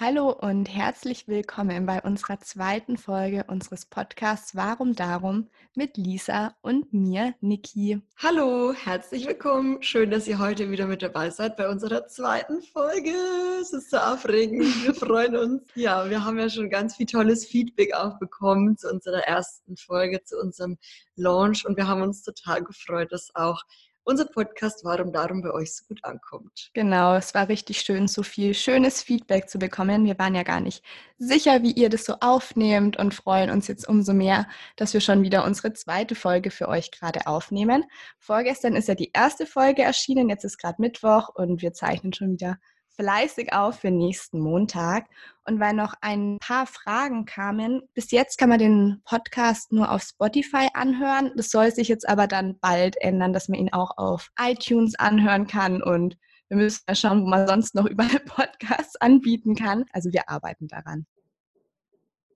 Hallo und herzlich willkommen bei unserer zweiten Folge unseres Podcasts Warum Darum mit Lisa und mir, Niki. Hallo, herzlich willkommen. Schön, dass ihr heute wieder mit dabei seid bei unserer zweiten Folge. Es ist so aufregend. Wir freuen uns. Ja, wir haben ja schon ganz viel tolles Feedback auch bekommen zu unserer ersten Folge, zu unserem Launch und wir haben uns total gefreut, dass auch unser Podcast Warum Darum bei euch so gut ankommt. Genau, es war richtig schön, so viel schönes Feedback zu bekommen. Wir waren ja gar nicht sicher, wie ihr das so aufnehmt und freuen uns jetzt umso mehr, dass wir schon wieder unsere zweite Folge für euch gerade aufnehmen. Vorgestern ist ja die erste Folge erschienen, jetzt ist gerade Mittwoch und wir zeichnen schon wieder fleißig auf für nächsten Montag. Und weil noch ein paar Fragen kamen, bis jetzt kann man den Podcast nur auf Spotify anhören. Das soll sich jetzt aber dann bald ändern, dass man ihn auch auf iTunes anhören kann. Und wir müssen mal schauen, wo man sonst noch überall Podcasts anbieten kann. Also wir arbeiten daran.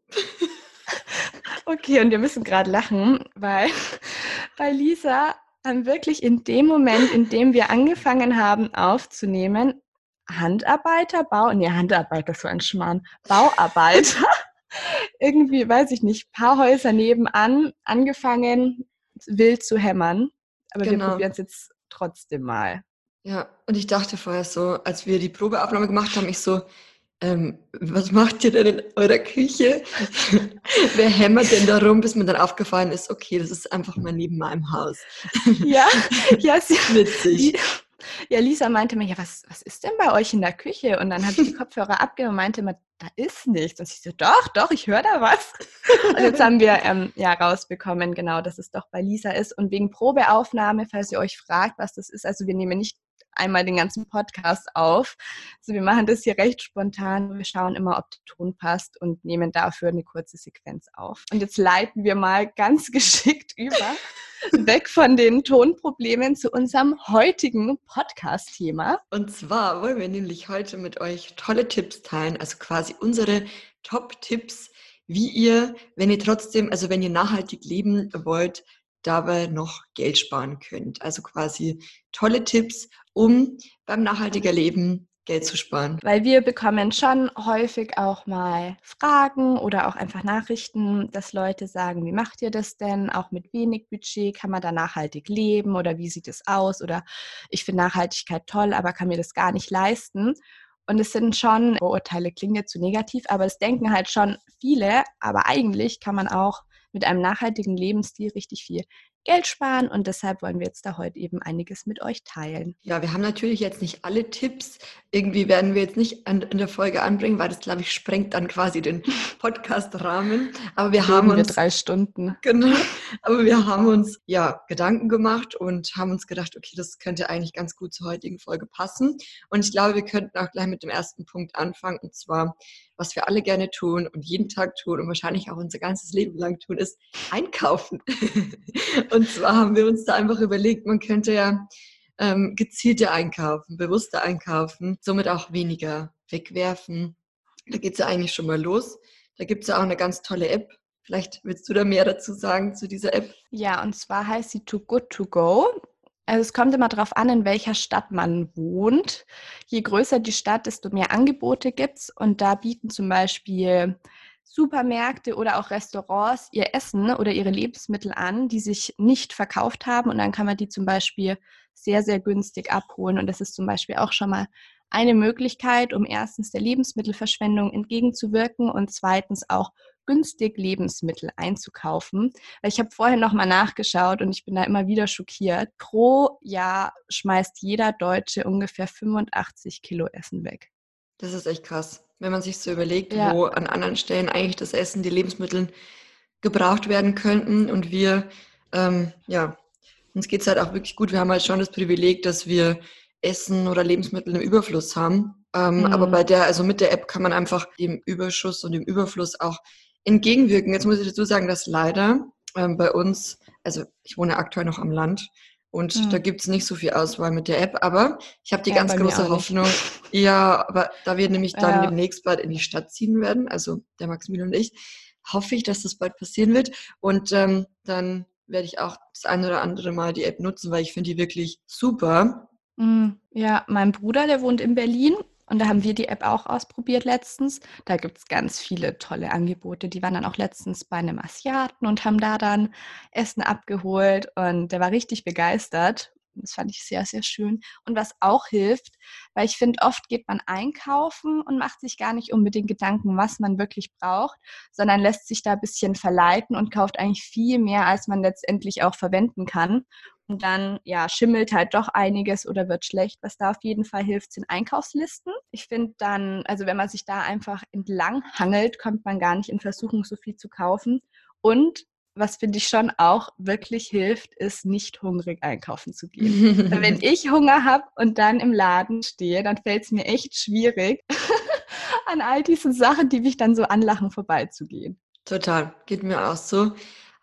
okay, und wir müssen gerade lachen, weil bei Lisa haben wirklich in dem Moment, in dem wir angefangen haben aufzunehmen, Handarbeiter, Bau, nee, Handarbeiter, so ein Schmarrn, Bauarbeiter, irgendwie, weiß ich nicht, paar Häuser nebenan angefangen, wild zu hämmern. Aber genau. wir probieren es jetzt trotzdem mal. Ja, und ich dachte vorher so, als wir die Probeaufnahme gemacht haben, ich so, ähm, was macht ihr denn in eurer Küche? Wer hämmert denn da rum, bis mir dann aufgefallen ist, okay, das ist einfach mal neben meinem Haus. ja, ja, sie, witzig. Die, ja, Lisa meinte mir, ja, was, was ist denn bei euch in der Küche? Und dann habe ich die Kopfhörer abgenommen und meinte mir, da ist nichts. Und ich so, doch, doch, ich höre da was. Und jetzt haben wir ähm, ja rausbekommen, genau, dass es doch bei Lisa ist. Und wegen Probeaufnahme, falls ihr euch fragt, was das ist, also wir nehmen nicht einmal den ganzen Podcast auf. Also wir machen das hier recht spontan. Wir schauen immer, ob der Ton passt und nehmen dafür eine kurze Sequenz auf. Und jetzt leiten wir mal ganz geschickt über, weg von den Tonproblemen zu unserem heutigen Podcast-Thema. Und zwar wollen wir nämlich heute mit euch tolle Tipps teilen, also quasi unsere Top-Tipps, wie ihr, wenn ihr trotzdem, also wenn ihr nachhaltig leben wollt, dabei noch Geld sparen könnt. Also quasi tolle Tipps, um beim nachhaltiger Leben Geld zu sparen. Weil wir bekommen schon häufig auch mal Fragen oder auch einfach Nachrichten, dass Leute sagen, wie macht ihr das denn? Auch mit wenig Budget kann man da nachhaltig leben oder wie sieht es aus? Oder ich finde Nachhaltigkeit toll, aber kann mir das gar nicht leisten. Und es sind schon Vorurteile, klingt jetzt zu negativ, aber es denken halt schon viele, aber eigentlich kann man auch mit einem nachhaltigen Lebensstil richtig viel Geld sparen und deshalb wollen wir jetzt da heute eben einiges mit euch teilen. Ja, wir haben natürlich jetzt nicht alle Tipps. Irgendwie werden wir jetzt nicht an, in der Folge anbringen, weil das, glaube ich, sprengt dann quasi den Podcast-Rahmen. Aber wir haben uns... Wir drei Stunden. Genau. Aber wir haben uns ja Gedanken gemacht und haben uns gedacht, okay, das könnte eigentlich ganz gut zur heutigen Folge passen. Und ich glaube, wir könnten auch gleich mit dem ersten Punkt anfangen und zwar, was wir alle gerne tun und jeden Tag tun und wahrscheinlich auch unser ganzes Leben lang tun, ist einkaufen. und zwar haben wir uns da einfach überlegt, man könnte ja ähm, gezielter einkaufen, bewusster einkaufen, somit auch weniger wegwerfen. Da geht es ja eigentlich schon mal los. Da gibt es ja auch eine ganz tolle App. Vielleicht willst du da mehr dazu sagen zu dieser App? Ja, und zwar heißt sie Too Good To Go. Also es kommt immer darauf an, in welcher Stadt man wohnt. Je größer die Stadt, desto mehr Angebote gibt es. Und da bieten zum Beispiel Supermärkte oder auch Restaurants ihr Essen oder ihre Lebensmittel an, die sich nicht verkauft haben. Und dann kann man die zum Beispiel sehr, sehr günstig abholen. Und das ist zum Beispiel auch schon mal eine Möglichkeit, um erstens der Lebensmittelverschwendung entgegenzuwirken und zweitens auch günstig Lebensmittel einzukaufen. Ich habe vorher nochmal nachgeschaut und ich bin da immer wieder schockiert. Pro Jahr schmeißt jeder Deutsche ungefähr 85 Kilo Essen weg. Das ist echt krass, wenn man sich so überlegt, ja. wo an anderen Stellen eigentlich das Essen, die Lebensmittel gebraucht werden könnten. Und wir, ähm, ja, uns geht es halt auch wirklich gut. Wir haben halt schon das Privileg, dass wir Essen oder Lebensmittel im Überfluss haben. Ähm, mhm. Aber bei der, also mit der App kann man einfach dem Überschuss und dem Überfluss auch entgegenwirken. Jetzt muss ich dazu sagen, dass leider ähm, bei uns, also ich wohne aktuell noch am Land und mhm. da gibt es nicht so viel Auswahl mit der App, aber ich habe die ja, ganz große Hoffnung, ja, aber da wir nämlich dann ja. demnächst bald in die Stadt ziehen werden, also der Maximilian und ich, hoffe ich, dass das bald passieren wird und ähm, dann werde ich auch das eine oder andere Mal die App nutzen, weil ich finde die wirklich super. Mhm. Ja, mein Bruder, der wohnt in Berlin Und da haben wir die App auch ausprobiert letztens. Da gibt es ganz viele tolle Angebote. Die waren dann auch letztens bei einem Asiaten und haben da dann Essen abgeholt. Und der war richtig begeistert. Das fand ich sehr, sehr schön. Und was auch hilft, weil ich finde, oft geht man einkaufen und macht sich gar nicht unbedingt Gedanken, was man wirklich braucht, sondern lässt sich da ein bisschen verleiten und kauft eigentlich viel mehr, als man letztendlich auch verwenden kann. Und dann, ja, schimmelt halt doch einiges oder wird schlecht. Was da auf jeden Fall hilft, sind Einkaufslisten. Ich finde dann, also wenn man sich da einfach entlang hangelt, kommt man gar nicht in Versuchung, so viel zu kaufen. Und was finde ich schon auch wirklich hilft, ist nicht hungrig einkaufen zu gehen. wenn ich Hunger habe und dann im Laden stehe, dann fällt es mir echt schwierig, an all diesen Sachen, die mich dann so anlachen, vorbeizugehen. Total, geht mir auch so.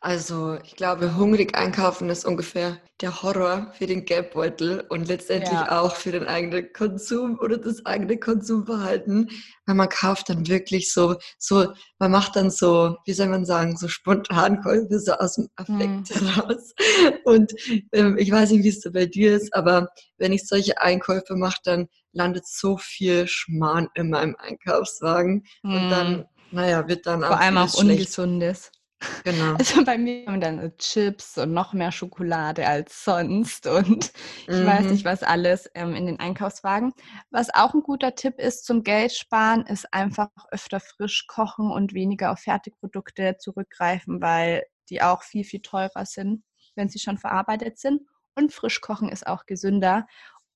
Also ich glaube, hungrig einkaufen ist ungefähr der Horror für den Geldbeutel und letztendlich ja. auch für den eigenen Konsum oder das eigene Konsumverhalten, weil man kauft dann wirklich so, so, man macht dann so, wie soll man sagen, so Spontankäufe so aus dem Affekt mhm. heraus. Und ähm, ich weiß nicht, wie es so bei dir ist, aber wenn ich solche Einkäufe mache, dann landet so viel Schmarrn in meinem Einkaufswagen mhm. und dann, mhm. naja, wird dann Vor allem auch. Ungesundes. Genau. Also bei mir haben dann Chips und noch mehr Schokolade als sonst und ich mhm. weiß nicht, was alles ähm, in den Einkaufswagen. Was auch ein guter Tipp ist zum Geld sparen, ist einfach öfter frisch kochen und weniger auf Fertigprodukte zurückgreifen, weil die auch viel, viel teurer sind, wenn sie schon verarbeitet sind. Und frisch kochen ist auch gesünder.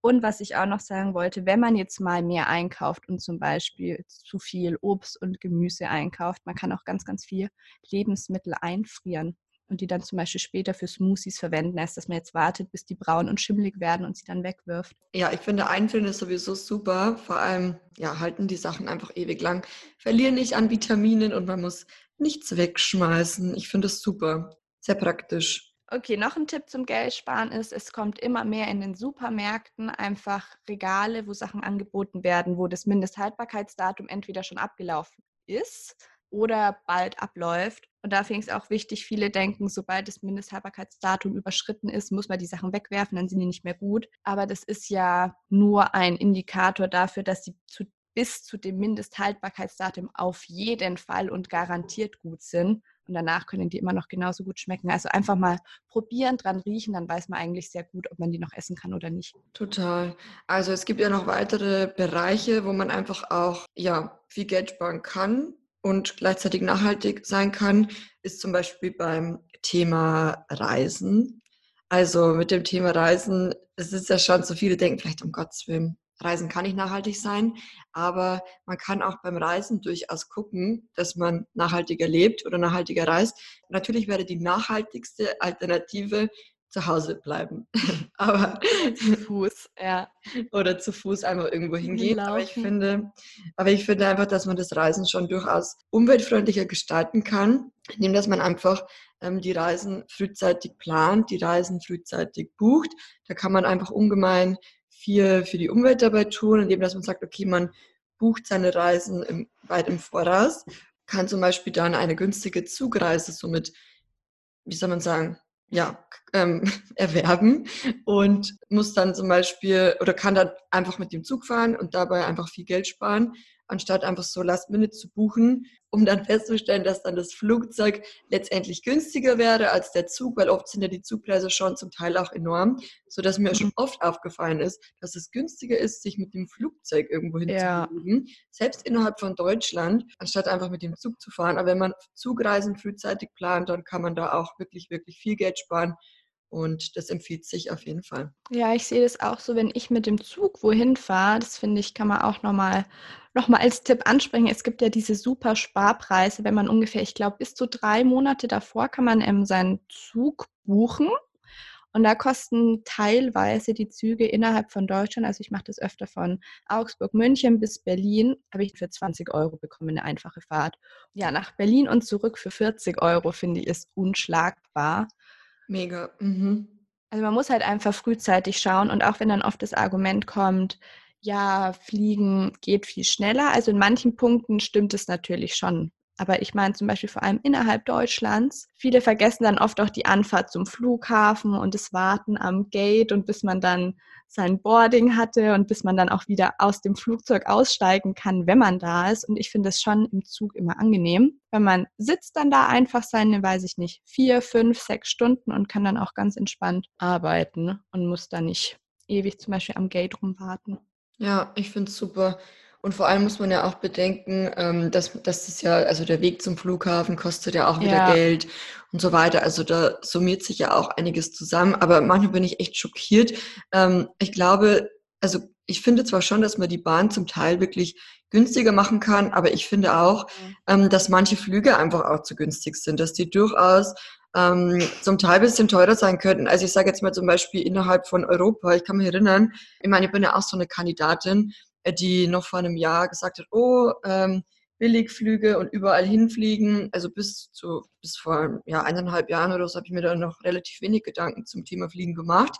Und was ich auch noch sagen wollte, wenn man jetzt mal mehr einkauft und zum Beispiel zu viel Obst und Gemüse einkauft, man kann auch ganz, ganz viel Lebensmittel einfrieren und die dann zum Beispiel später für Smoothies verwenden, als dass man jetzt wartet, bis die braun und schimmelig werden und sie dann wegwirft. Ja, ich finde Einfrieren ist sowieso super. Vor allem, ja, halten die Sachen einfach ewig lang, verlieren nicht an Vitaminen und man muss nichts wegschmeißen. Ich finde es super. Sehr praktisch. Okay, noch ein Tipp zum Geldsparen ist, es kommt immer mehr in den Supermärkten einfach Regale, wo Sachen angeboten werden, wo das Mindesthaltbarkeitsdatum entweder schon abgelaufen ist oder bald abläuft. Und da finde ich es auch wichtig, viele denken, sobald das Mindesthaltbarkeitsdatum überschritten ist, muss man die Sachen wegwerfen, dann sind die nicht mehr gut. Aber das ist ja nur ein Indikator dafür, dass sie zu, bis zu dem Mindesthaltbarkeitsdatum auf jeden Fall und garantiert gut sind und danach können die immer noch genauso gut schmecken. Also einfach mal probieren, dran riechen, dann weiß man eigentlich sehr gut, ob man die noch essen kann oder nicht. Total. Also es gibt ja noch weitere Bereiche, wo man einfach auch ja, viel Geld sparen kann und gleichzeitig nachhaltig sein kann, ist zum Beispiel beim Thema Reisen. Also mit dem Thema Reisen, es ist ja schon so viele denken vielleicht um Gottes Willen, Reisen kann nicht nachhaltig sein, aber man kann auch beim Reisen durchaus gucken, dass man nachhaltiger lebt oder nachhaltiger reist. Natürlich wäre die nachhaltigste Alternative zu Hause bleiben. aber zu Fuß, ja. Oder zu Fuß einfach irgendwo hingehen. Aber ich finde, aber ich finde einfach, dass man das Reisen schon durchaus umweltfreundlicher gestalten kann, indem dass man einfach ähm, die Reisen frühzeitig plant, die Reisen frühzeitig bucht. Da kann man einfach ungemein viel für die Umwelt dabei tun, indem dass man sagt, okay, man bucht seine Reisen im, weit im Voraus, kann zum Beispiel dann eine günstige Zugreise somit, wie soll man sagen, ja, ähm, erwerben und muss dann zum Beispiel oder kann dann einfach mit dem Zug fahren und dabei einfach viel Geld sparen anstatt einfach so Last Minute zu buchen, um dann festzustellen, dass dann das Flugzeug letztendlich günstiger wäre als der Zug, weil oft sind ja die Zugpreise schon zum Teil auch enorm, so dass mir schon mhm. oft aufgefallen ist, dass es günstiger ist, sich mit dem Flugzeug irgendwo hinzubewegen, ja. selbst innerhalb von Deutschland, anstatt einfach mit dem Zug zu fahren. Aber wenn man Zugreisen frühzeitig plant, dann kann man da auch wirklich, wirklich viel Geld sparen und das empfiehlt sich auf jeden Fall. Ja, ich sehe das auch so, wenn ich mit dem Zug wohin fahre, das finde ich, kann man auch nochmal noch mal als Tipp ansprechen. Es gibt ja diese super Sparpreise, wenn man ungefähr, ich glaube, bis zu drei Monate davor kann man ähm, seinen Zug buchen. Und da kosten teilweise die Züge innerhalb von Deutschland, also ich mache das öfter von Augsburg, München bis Berlin, habe ich für 20 Euro bekommen, eine einfache Fahrt. Ja, nach Berlin und zurück für 40 Euro finde ich ist unschlagbar. Mega. Mhm. Also man muss halt einfach frühzeitig schauen und auch wenn dann oft das Argument kommt, ja, Fliegen geht viel schneller. Also in manchen Punkten stimmt es natürlich schon. Aber ich meine zum Beispiel vor allem innerhalb Deutschlands. Viele vergessen dann oft auch die Anfahrt zum Flughafen und das Warten am Gate und bis man dann sein Boarding hatte und bis man dann auch wieder aus dem Flugzeug aussteigen kann, wenn man da ist. Und ich finde es schon im Zug immer angenehm, wenn man sitzt dann da einfach seine, weiß ich nicht, vier, fünf, sechs Stunden und kann dann auch ganz entspannt arbeiten und muss da nicht ewig zum Beispiel am Gate rumwarten. Ja, ich finde es super. Und vor allem muss man ja auch bedenken, ähm, dass, dass das ja, also der Weg zum Flughafen kostet ja auch wieder ja. Geld und so weiter. Also da summiert sich ja auch einiges zusammen. Aber manchmal bin ich echt schockiert. Ähm, ich glaube, also ich finde zwar schon, dass man die Bahn zum Teil wirklich günstiger machen kann, aber ich finde auch, ähm, dass manche Flüge einfach auch zu günstig sind, dass die durchaus ähm, zum Teil ein bisschen teurer sein könnten. Also ich sage jetzt mal zum Beispiel innerhalb von Europa, ich kann mich erinnern, ich meine, ich bin ja auch so eine Kandidatin, die noch vor einem Jahr gesagt hat, oh, ähm, Billigflüge und überall hinfliegen. Also bis zu bis vor ja, eineinhalb Jahren oder so habe ich mir da noch relativ wenig Gedanken zum Thema Fliegen gemacht.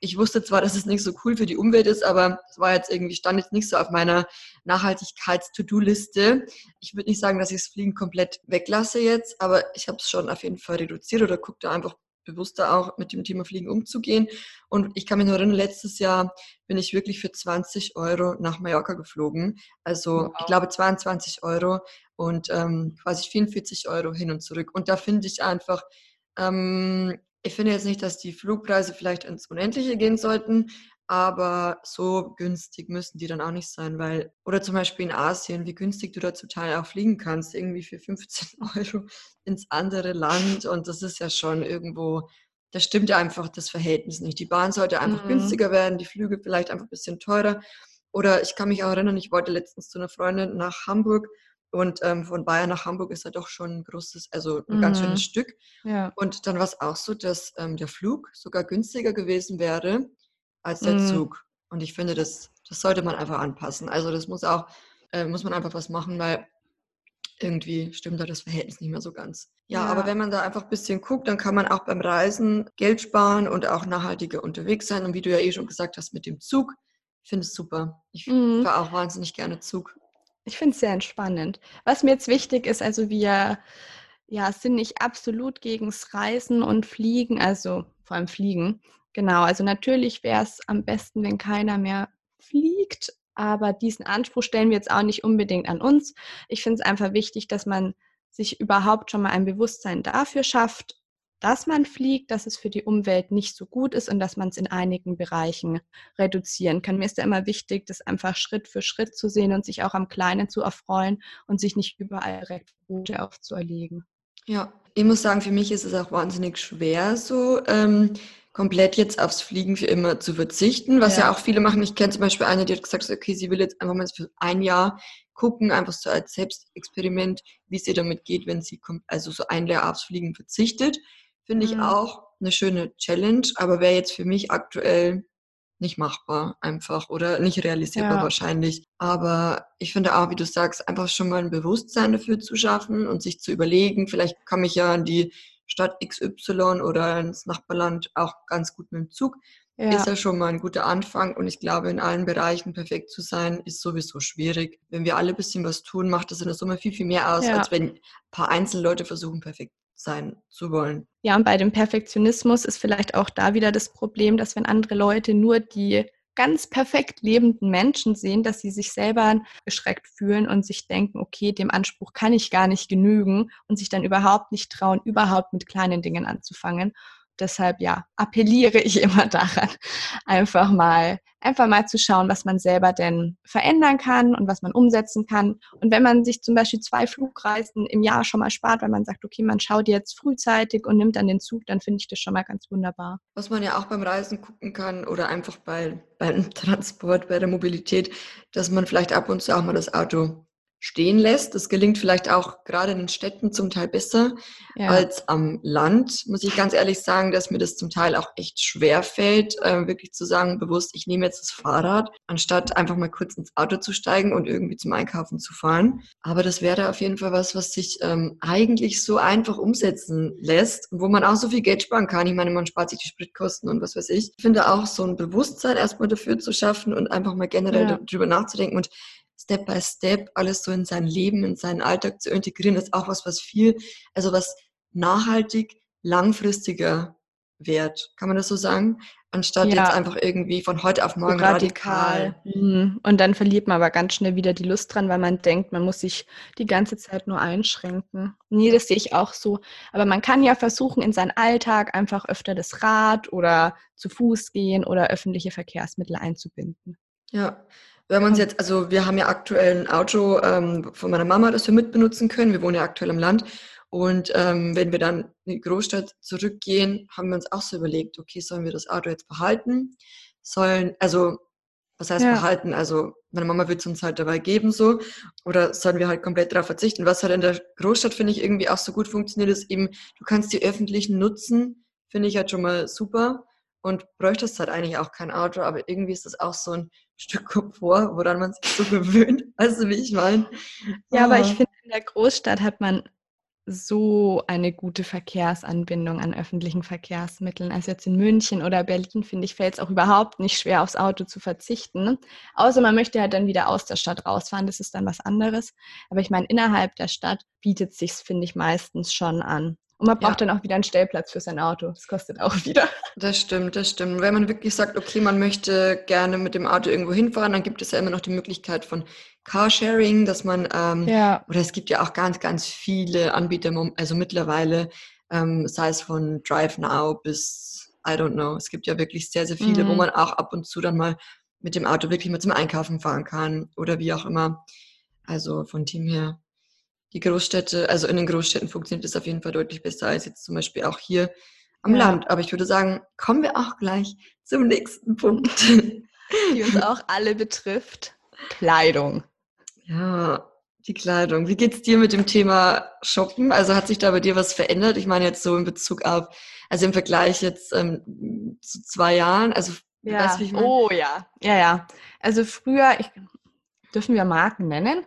Ich wusste zwar, dass es nicht so cool für die Umwelt ist, aber es war jetzt irgendwie, stand jetzt nicht so auf meiner Nachhaltigkeits-To-Do-Liste. Ich würde nicht sagen, dass ich das Fliegen komplett weglasse jetzt, aber ich habe es schon auf jeden Fall reduziert oder gucke da einfach bewusster auch mit dem Thema Fliegen umzugehen. Und ich kann mich nur erinnern, letztes Jahr bin ich wirklich für 20 Euro nach Mallorca geflogen. Also wow. ich glaube 22 Euro und ähm, quasi 44 Euro hin und zurück. Und da finde ich einfach, ähm, ich finde jetzt nicht, dass die Flugpreise vielleicht ins Unendliche gehen sollten, aber so günstig müssen die dann auch nicht sein, weil, oder zum Beispiel in Asien, wie günstig du da zum Teil auch fliegen kannst, irgendwie für 15 Euro ins andere Land und das ist ja schon irgendwo, da stimmt ja einfach das Verhältnis nicht. Die Bahn sollte einfach mhm. günstiger werden, die Flüge vielleicht einfach ein bisschen teurer. Oder ich kann mich auch erinnern, ich wollte letztens zu einer Freundin nach Hamburg und ähm, von Bayern nach Hamburg ist ja doch schon ein großes, also ein mhm. ganz schönes mhm. Stück. Ja. Und dann war es auch so, dass ähm, der Flug sogar günstiger gewesen wäre als der mhm. Zug. Und ich finde, das, das sollte man einfach anpassen. Also das muss auch, äh, muss man einfach was machen, weil irgendwie stimmt da das Verhältnis nicht mehr so ganz. Ja, ja, aber wenn man da einfach ein bisschen guckt, dann kann man auch beim Reisen Geld sparen und auch nachhaltiger unterwegs sein. Und wie du ja eh schon gesagt hast, mit dem Zug, ich finde es super. Ich mhm. fahre auch wahnsinnig gerne Zug. Ich finde es sehr entspannend. Was mir jetzt wichtig ist, also wir ja, sind nicht absolut gegens Reisen und Fliegen, also vor allem Fliegen, Genau, also natürlich wäre es am besten, wenn keiner mehr fliegt, aber diesen Anspruch stellen wir jetzt auch nicht unbedingt an uns. Ich finde es einfach wichtig, dass man sich überhaupt schon mal ein Bewusstsein dafür schafft, dass man fliegt, dass es für die Umwelt nicht so gut ist und dass man es in einigen Bereichen reduzieren kann. Mir ist ja immer wichtig, das einfach Schritt für Schritt zu sehen und sich auch am Kleinen zu erfreuen und sich nicht überall direkt Route aufzuerlegen. Ja, ich muss sagen, für mich ist es auch wahnsinnig schwer so. Ähm komplett jetzt aufs Fliegen für immer zu verzichten, was ja, ja auch viele machen. Ich kenne zum Beispiel eine, die hat gesagt, okay, sie will jetzt einfach mal für ein Jahr gucken, einfach so als Selbstexperiment, wie es ihr damit geht, wenn sie also so ein Jahr aufs Fliegen verzichtet. Finde ich mhm. auch eine schöne Challenge, aber wäre jetzt für mich aktuell nicht machbar einfach oder nicht realisierbar ja. wahrscheinlich. Aber ich finde auch, wie du sagst, einfach schon mal ein Bewusstsein dafür zu schaffen und sich zu überlegen, vielleicht kann mich ja an die Stadt XY oder ins Nachbarland auch ganz gut mit dem Zug. Ja. Ist ja schon mal ein guter Anfang und ich glaube, in allen Bereichen perfekt zu sein, ist sowieso schwierig. Wenn wir alle ein bisschen was tun, macht das in der Summe viel, viel mehr aus, ja. als wenn ein paar einzelne Leute versuchen, perfekt sein zu wollen. Ja, und bei dem Perfektionismus ist vielleicht auch da wieder das Problem, dass wenn andere Leute nur die ganz perfekt lebenden Menschen sehen, dass sie sich selber geschreckt fühlen und sich denken, okay, dem Anspruch kann ich gar nicht genügen und sich dann überhaupt nicht trauen, überhaupt mit kleinen Dingen anzufangen deshalb ja, appelliere ich immer daran, einfach mal, einfach mal zu schauen, was man selber denn verändern kann und was man umsetzen kann. Und wenn man sich zum Beispiel zwei Flugreisen im Jahr schon mal spart, weil man sagt, okay, man schaut jetzt frühzeitig und nimmt dann den Zug, dann finde ich das schon mal ganz wunderbar. Was man ja auch beim Reisen gucken kann oder einfach bei, beim Transport, bei der Mobilität, dass man vielleicht ab und zu auch mal das Auto stehen lässt. Das gelingt vielleicht auch gerade in den Städten zum Teil besser ja. als am Land. Muss ich ganz ehrlich sagen, dass mir das zum Teil auch echt schwer fällt, äh, wirklich zu sagen, bewusst, ich nehme jetzt das Fahrrad, anstatt einfach mal kurz ins Auto zu steigen und irgendwie zum Einkaufen zu fahren. Aber das wäre auf jeden Fall was, was sich ähm, eigentlich so einfach umsetzen lässt, wo man auch so viel Geld sparen kann. Ich meine, man spart sich die Spritkosten und was weiß ich. Ich finde auch so ein Bewusstsein erstmal dafür zu schaffen und einfach mal generell ja. darüber nachzudenken und Step by Step alles so in sein Leben, in seinen Alltag zu integrieren, ist auch was, was viel, also was nachhaltig, langfristiger wert. Kann man das so sagen? Anstatt ja. jetzt einfach irgendwie von heute auf morgen radikal. radikal. Mhm. Und dann verliert man aber ganz schnell wieder die Lust dran, weil man denkt, man muss sich die ganze Zeit nur einschränken. Nee, das sehe ich auch so. Aber man kann ja versuchen, in seinen Alltag einfach öfter das Rad oder zu Fuß gehen oder öffentliche Verkehrsmittel einzubinden. Ja, wenn man es jetzt, also wir haben ja aktuell ein Auto ähm, von meiner Mama, das wir mitbenutzen können. Wir wohnen ja aktuell im Land. Und ähm, wenn wir dann in die Großstadt zurückgehen, haben wir uns auch so überlegt, okay, sollen wir das Auto jetzt behalten? Sollen, also, was heißt ja. behalten? Also, meine Mama wird es uns halt dabei geben, so. Oder sollen wir halt komplett darauf verzichten? Was halt in der Großstadt, finde ich, irgendwie auch so gut funktioniert, ist eben, du kannst die öffentlichen nutzen, finde ich halt schon mal super. Und bräuchtest halt eigentlich auch kein Auto, aber irgendwie ist das auch so ein Stück Komfort, woran man sich so gewöhnt. Weißt du, wie ich meine? Ja, aber ich ah. finde, in der Großstadt hat man so eine gute Verkehrsanbindung an öffentlichen Verkehrsmitteln. Also jetzt in München oder Berlin, finde ich, fällt es auch überhaupt nicht schwer, aufs Auto zu verzichten. Außer man möchte halt dann wieder aus der Stadt rausfahren, das ist dann was anderes. Aber ich meine, innerhalb der Stadt bietet sich finde ich, meistens schon an. Und man braucht ja. dann auch wieder einen Stellplatz für sein Auto. Das kostet auch wieder. Das stimmt, das stimmt. Wenn man wirklich sagt, okay, man möchte gerne mit dem Auto irgendwo hinfahren, dann gibt es ja immer noch die Möglichkeit von Carsharing, dass man, ähm, ja. oder es gibt ja auch ganz, ganz viele Anbieter, also mittlerweile, ähm, sei es von Drive Now bis, I don't know, es gibt ja wirklich sehr, sehr viele, mhm. wo man auch ab und zu dann mal mit dem Auto wirklich mal zum Einkaufen fahren kann oder wie auch immer. Also von Team her die Großstädte, also in den Großstädten funktioniert es auf jeden Fall deutlich besser als jetzt zum Beispiel auch hier am ja. Land. Aber ich würde sagen, kommen wir auch gleich zum nächsten Punkt. Die uns auch alle betrifft. Kleidung. Ja, die Kleidung. Wie geht's dir mit dem Thema Shoppen? Also hat sich da bei dir was verändert? Ich meine jetzt so in Bezug auf, also im Vergleich jetzt ähm, zu zwei Jahren. Also ja. Weißt, wie ich meine? Oh ja, ja, ja. Also früher, ich, dürfen wir Marken nennen?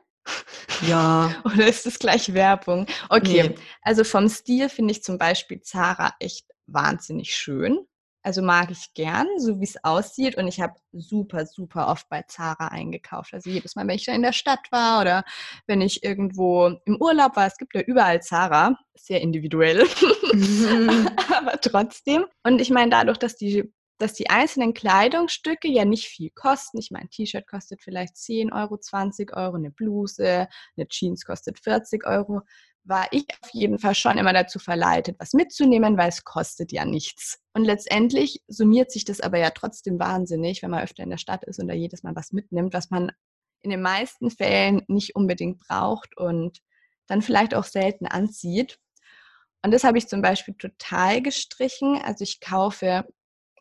Ja. Oder ist das gleich Werbung? Okay, nee. also vom Stil finde ich zum Beispiel Zara echt wahnsinnig schön. Also mag ich gern, so wie es aussieht. Und ich habe super, super oft bei Zara eingekauft. Also jedes Mal, wenn ich da in der Stadt war oder wenn ich irgendwo im Urlaub war. Es gibt ja überall Zara. Sehr individuell. Mhm. Aber trotzdem. Und ich meine, dadurch, dass die dass die einzelnen Kleidungsstücke ja nicht viel kosten. Ich meine, ein T-Shirt kostet vielleicht 10 Euro, 20 Euro, eine Bluse, eine Jeans kostet 40 Euro, war ich auf jeden Fall schon immer dazu verleitet, was mitzunehmen, weil es kostet ja nichts. Und letztendlich summiert sich das aber ja trotzdem wahnsinnig, wenn man öfter in der Stadt ist und da jedes Mal was mitnimmt, was man in den meisten Fällen nicht unbedingt braucht und dann vielleicht auch selten anzieht. Und das habe ich zum Beispiel total gestrichen. Also ich kaufe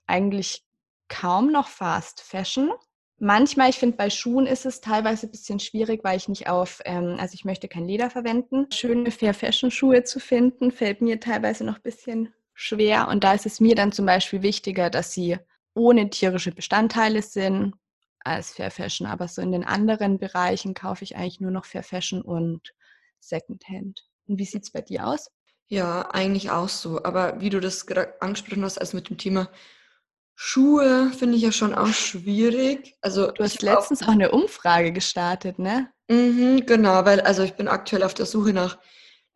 eigentlich kaum noch Fast Fashion. Manchmal, ich finde, bei Schuhen ist es teilweise ein bisschen schwierig, weil ich nicht auf, ähm, also ich möchte kein Leder verwenden. Schöne Fair Fashion Schuhe zu finden, fällt mir teilweise noch ein bisschen schwer. Und da ist es mir dann zum Beispiel wichtiger, dass sie ohne tierische Bestandteile sind als Fair Fashion. Aber so in den anderen Bereichen kaufe ich eigentlich nur noch Fair Fashion und Secondhand. Und wie sieht es bei dir aus? Ja, eigentlich auch so. Aber wie du das gerade angesprochen hast, also mit dem Thema Schuhe finde ich ja schon auch schwierig. Also du hast letztens auch, auch, eine Umfrage gestartet, ne? Mhm, genau, weil also ich bin aktuell auf der Suche nach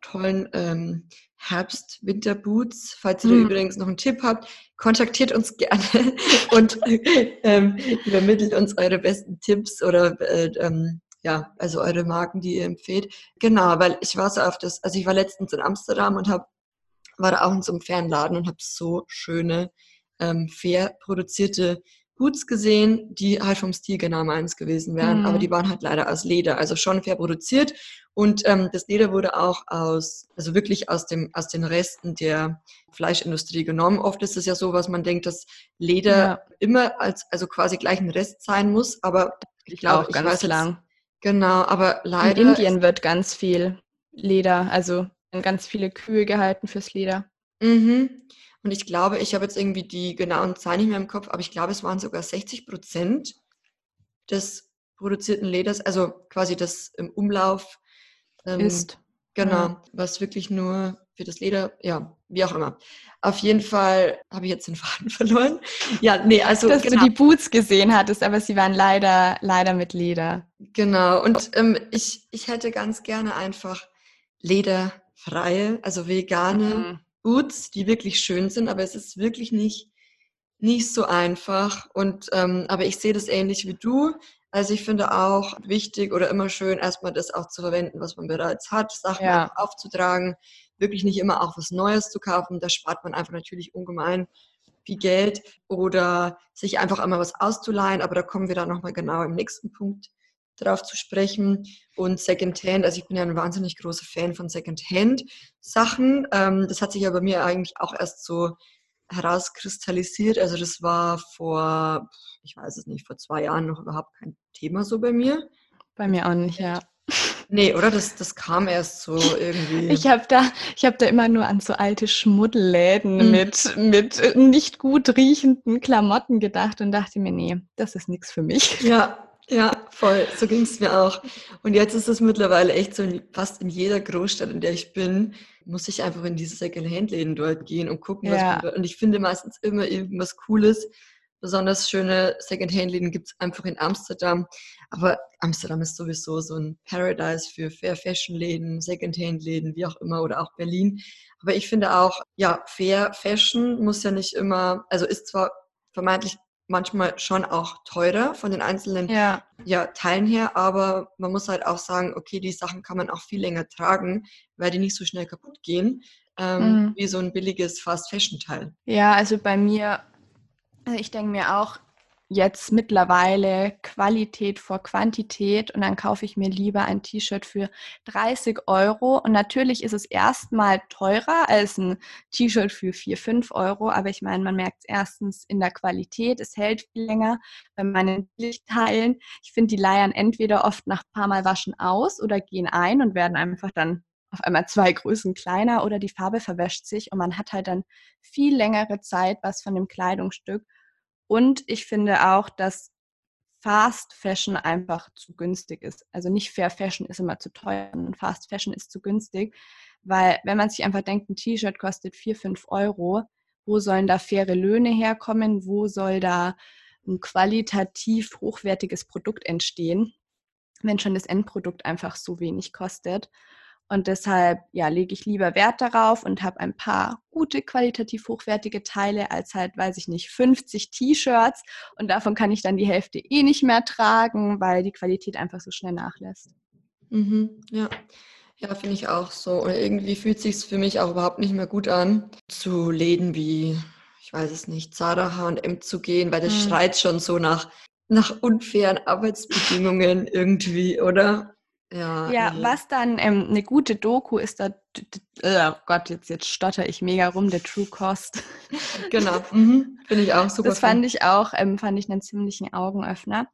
tollen ähm, Herbst-Winter-Boots. Falls ihr mhm. übrigens noch einen Tipp habt, kontaktiert uns gerne und ähm, übermittelt uns eure besten Tipps oder äh, ähm, ja, also eure Marken, die ihr empfehlt. Genau, weil ich war so auf das, also ich war letztens in Amsterdam und habe war da auch in so einem Fernladen und habe so schöne ähm, fair produzierte Boots gesehen, die halt vom Stil genau meins gewesen wären, mhm. aber die waren halt leider aus Leder, also schon fair produziert. Und ähm, das Leder wurde auch aus, also wirklich aus, dem, aus den Resten der Fleischindustrie genommen. Oft ist es ja so, was man denkt, dass Leder ja. immer als, also quasi gleich ein Rest sein muss, aber ich glaube, ich ganz weiß lang. Jetzt, genau, aber leider. In Indien wird ganz viel Leder, also ganz viele Kühe gehalten fürs Leder. Mhm. Und ich glaube, ich habe jetzt irgendwie die genauen Zahlen nicht mehr im Kopf, aber ich glaube, es waren sogar 60 Prozent des produzierten Leders, also quasi das im Umlauf ähm, ist. Genau, ja. was wirklich nur für das Leder, ja, wie auch immer. Auf jeden Fall habe ich jetzt den Faden verloren. Ja, nee, also. Dass genau. du die Boots gesehen hattest, aber sie waren leider, leider mit Leder. Genau. Und ähm, ich, ich hätte ganz gerne einfach lederfreie, also vegane mhm. Boots, die wirklich schön sind, aber es ist wirklich nicht, nicht so einfach. Und ähm, aber ich sehe das ähnlich wie du. Also ich finde auch wichtig oder immer schön, erstmal das auch zu verwenden, was man bereits hat, Sachen ja. aufzutragen, wirklich nicht immer auch was Neues zu kaufen. Da spart man einfach natürlich ungemein viel Geld oder sich einfach einmal was auszuleihen. Aber da kommen wir dann nochmal genau im nächsten Punkt drauf zu sprechen. Und Secondhand, also ich bin ja ein wahnsinnig großer Fan von Secondhand-Sachen. Ähm, das hat sich ja bei mir eigentlich auch erst so herauskristallisiert. Also das war vor, ich weiß es nicht, vor zwei Jahren noch überhaupt kein Thema so bei mir. Bei mir auch nicht, ja. Nee, oder? Das, das kam erst so irgendwie. Ich habe da, hab da immer nur an so alte Schmuddelläden mhm. mit, mit nicht gut riechenden Klamotten gedacht und dachte mir, nee, das ist nichts für mich. Ja, ja, voll. So ging es mir auch. Und jetzt ist es mittlerweile echt so, fast in jeder Großstadt, in der ich bin, muss ich einfach in diese Second-Hand-Läden dort gehen und gucken, was ja. man dort. Und ich finde meistens immer irgendwas Cooles. Besonders schöne Second-Hand-Läden gibt es einfach in Amsterdam. Aber Amsterdam ist sowieso so ein Paradise für Fair Fashion-Läden, Second-Hand-Läden, wie auch immer, oder auch Berlin. Aber ich finde auch, ja, Fair Fashion muss ja nicht immer, also ist zwar vermeintlich manchmal schon auch teurer von den einzelnen ja. Ja, Teilen her, aber man muss halt auch sagen, okay, die Sachen kann man auch viel länger tragen, weil die nicht so schnell kaputt gehen, ähm, mhm. wie so ein billiges Fast-Fashion-Teil. Ja, also bei mir, also ich denke mir auch, jetzt mittlerweile Qualität vor Quantität und dann kaufe ich mir lieber ein T-Shirt für 30 Euro. Und natürlich ist es erstmal teurer als ein T-Shirt für 4, 5 Euro, aber ich meine, man merkt es erstens in der Qualität, es hält viel länger bei meinen Lichtteilen. Ich finde, die leiern entweder oft nach ein paar Mal waschen aus oder gehen ein und werden einfach dann auf einmal zwei Größen kleiner oder die Farbe verwäscht sich und man hat halt dann viel längere Zeit was von dem Kleidungsstück. Und ich finde auch, dass Fast Fashion einfach zu günstig ist. Also nicht Fair Fashion ist immer zu teuer und Fast Fashion ist zu günstig, weil wenn man sich einfach denkt, ein T-Shirt kostet 4, 5 Euro, wo sollen da faire Löhne herkommen? Wo soll da ein qualitativ hochwertiges Produkt entstehen, wenn schon das Endprodukt einfach so wenig kostet? Und deshalb ja, lege ich lieber Wert darauf und habe ein paar gute, qualitativ hochwertige Teile als halt, weiß ich nicht, 50 T-Shirts. Und davon kann ich dann die Hälfte eh nicht mehr tragen, weil die Qualität einfach so schnell nachlässt. Mhm, ja. Ja, finde ich auch so. Und irgendwie fühlt sich für mich auch überhaupt nicht mehr gut an, zu Läden wie, ich weiß es nicht, Zara H&M zu gehen, weil das mhm. schreit schon so nach, nach unfairen Arbeitsbedingungen irgendwie, oder? Ja, ja nee. was dann ähm, eine gute Doku ist, da, oh Gott, jetzt, jetzt stotter ich mega rum, der True Cost. Genau, mhm. finde ich auch super. Das fand ich auch, ähm, fand ich einen ziemlichen Augenöffner.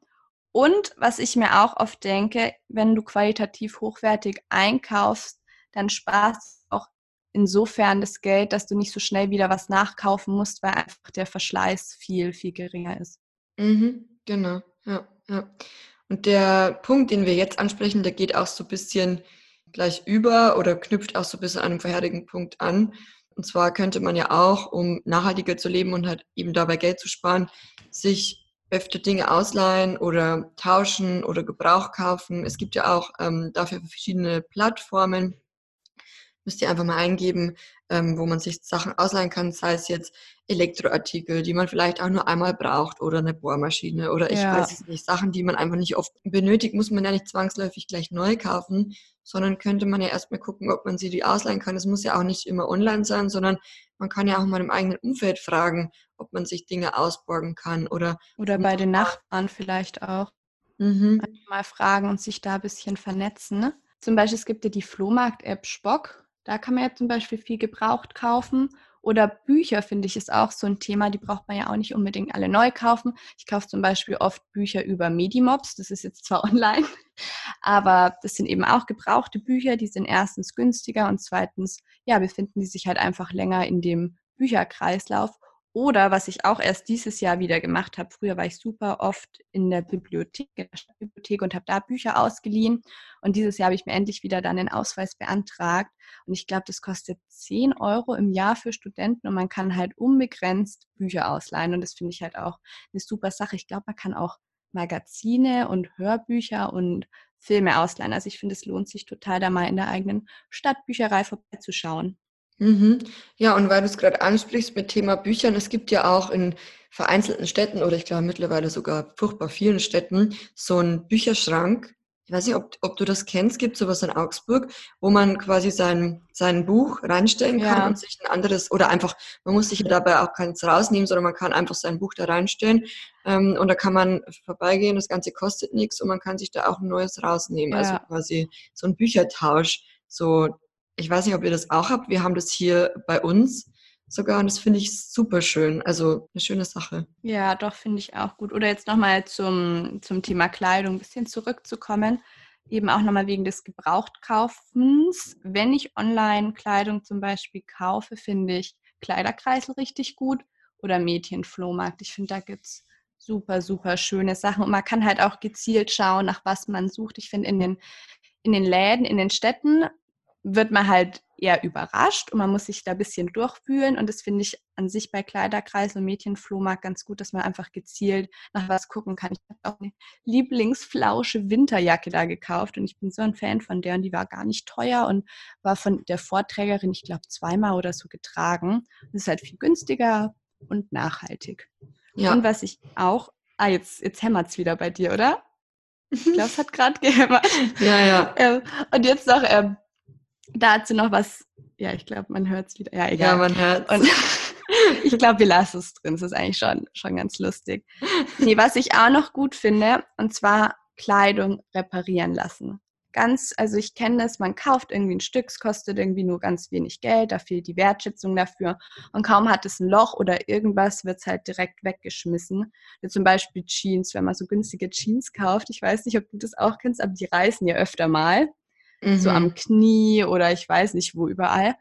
Und was ich mir auch oft denke, wenn du qualitativ hochwertig einkaufst, dann sparst du auch insofern das Geld, dass du nicht so schnell wieder was nachkaufen musst, weil einfach der Verschleiß viel, viel geringer ist. Mhm, genau, ja, ja. Und der Punkt, den wir jetzt ansprechen, der geht auch so ein bisschen gleich über oder knüpft auch so ein bisschen an einem vorherigen Punkt an. Und zwar könnte man ja auch, um nachhaltiger zu leben und halt eben dabei Geld zu sparen, sich öfter Dinge ausleihen oder tauschen oder Gebrauch kaufen. Es gibt ja auch ähm, dafür verschiedene Plattformen. Müsst ihr einfach mal eingeben, ähm, wo man sich Sachen ausleihen kann, sei es jetzt Elektroartikel, die man vielleicht auch nur einmal braucht oder eine Bohrmaschine oder ich ja. weiß es nicht, Sachen, die man einfach nicht oft benötigt, muss man ja nicht zwangsläufig gleich neu kaufen, sondern könnte man ja erstmal gucken, ob man sie die ausleihen kann. Es muss ja auch nicht immer online sein, sondern man kann ja auch mal im eigenen Umfeld fragen, ob man sich Dinge ausborgen kann oder oder bei den Nachbarn vielleicht auch. Mhm. Mal fragen und sich da ein bisschen vernetzen. Ne? Zum Beispiel, es gibt ja die Flohmarkt-App Spock. Da kann man ja zum Beispiel viel gebraucht kaufen. Oder Bücher, finde ich, ist auch so ein Thema. Die braucht man ja auch nicht unbedingt alle neu kaufen. Ich kaufe zum Beispiel oft Bücher über Medimobs. Das ist jetzt zwar online, aber das sind eben auch gebrauchte Bücher. Die sind erstens günstiger und zweitens, ja, befinden die sich halt einfach länger in dem Bücherkreislauf. Oder was ich auch erst dieses Jahr wieder gemacht habe, früher war ich super oft in der Bibliothek, in der Stadtbibliothek und habe da Bücher ausgeliehen. Und dieses Jahr habe ich mir endlich wieder dann den Ausweis beantragt. Und ich glaube, das kostet 10 Euro im Jahr für Studenten und man kann halt unbegrenzt Bücher ausleihen. Und das finde ich halt auch eine super Sache. Ich glaube, man kann auch Magazine und Hörbücher und Filme ausleihen. Also ich finde, es lohnt sich total, da mal in der eigenen Stadtbücherei vorbeizuschauen. Mhm. Ja, und weil du es gerade ansprichst mit Thema Büchern, es gibt ja auch in vereinzelten Städten oder ich glaube mittlerweile sogar furchtbar vielen Städten so einen Bücherschrank. Ich weiß nicht, ob, ob du das kennst, gibt sowas in Augsburg, wo man quasi sein, sein Buch reinstellen kann Ja. und sich ein anderes, oder einfach, man muss sich ja dabei auch keins rausnehmen, sondern man kann einfach sein Buch da reinstellen ähm, und da kann man vorbeigehen, das Ganze kostet nichts und man kann sich da auch ein neues rausnehmen. Also Ja. quasi so ein Büchertausch, so ich weiß nicht, ob ihr das auch habt. Wir haben das hier bei uns sogar und das finde ich super schön. Also eine schöne Sache. Ja, doch, finde ich auch gut. Oder jetzt nochmal zum, zum Thema Kleidung ein bisschen zurückzukommen. Eben auch nochmal wegen des Gebrauchtkaufens. Wenn ich online Kleidung zum Beispiel kaufe, finde ich Kleiderkreisel richtig gut oder Mädchenflohmarkt. Ich finde, da gibt es super, super schöne Sachen. Und man kann halt auch gezielt schauen, nach was man sucht. Ich finde, in den, in den Läden, in den Städten wird man halt eher überrascht und man muss sich da ein bisschen durchfühlen. Und das finde ich an sich bei Kleiderkreis und Mädchenflohmarkt ganz gut, dass man einfach gezielt nach was gucken kann. Ich habe auch eine Lieblingsflausche Winterjacke da gekauft und ich bin so ein Fan von der und die war gar nicht teuer und war von der Vorträgerin, ich glaube, zweimal oder so getragen. Das ist halt viel günstiger und nachhaltig. Ja. Und was ich auch, ah, jetzt, jetzt hämmert es wieder bei dir, oder? Ich glaube, es hat gerade gehämmert. ja, ja. Ähm, und jetzt noch ähm, dazu noch was, ja, ich glaube, man hört es wieder. Ja, Ja, egal. man hört und ich glaube, wir lassen es drin. Das ist eigentlich schon, schon ganz lustig. Nee, was ich auch noch gut finde, und zwar Kleidung reparieren lassen. Ganz, also ich kenne das, man kauft irgendwie ein Stück, es kostet irgendwie nur ganz wenig Geld, da fehlt die Wertschätzung dafür. Und kaum hat es ein Loch oder irgendwas, wird es halt direkt weggeschmissen. Wie zum Beispiel Jeans, wenn man so günstige Jeans kauft. Ich weiß nicht, ob du das auch kennst, aber die reißen ja öfter mal so Mhm. am Knie oder ich weiß nicht wo überall.